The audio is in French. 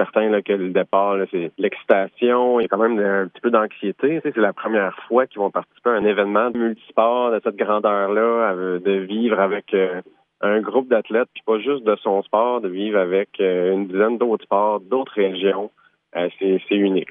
certain que le départ, c'est l'excitation. Il y a quand même un petit peu d'anxiété. c'est la première fois qu'ils vont participer à un événement de multisport de cette grandeur-là, de vivre avec euh, un groupe d'athlètes, puis pas juste de son sport, de vivre avec euh, une dizaine d'autres sports, d'autres régions. Euh, c'est unique.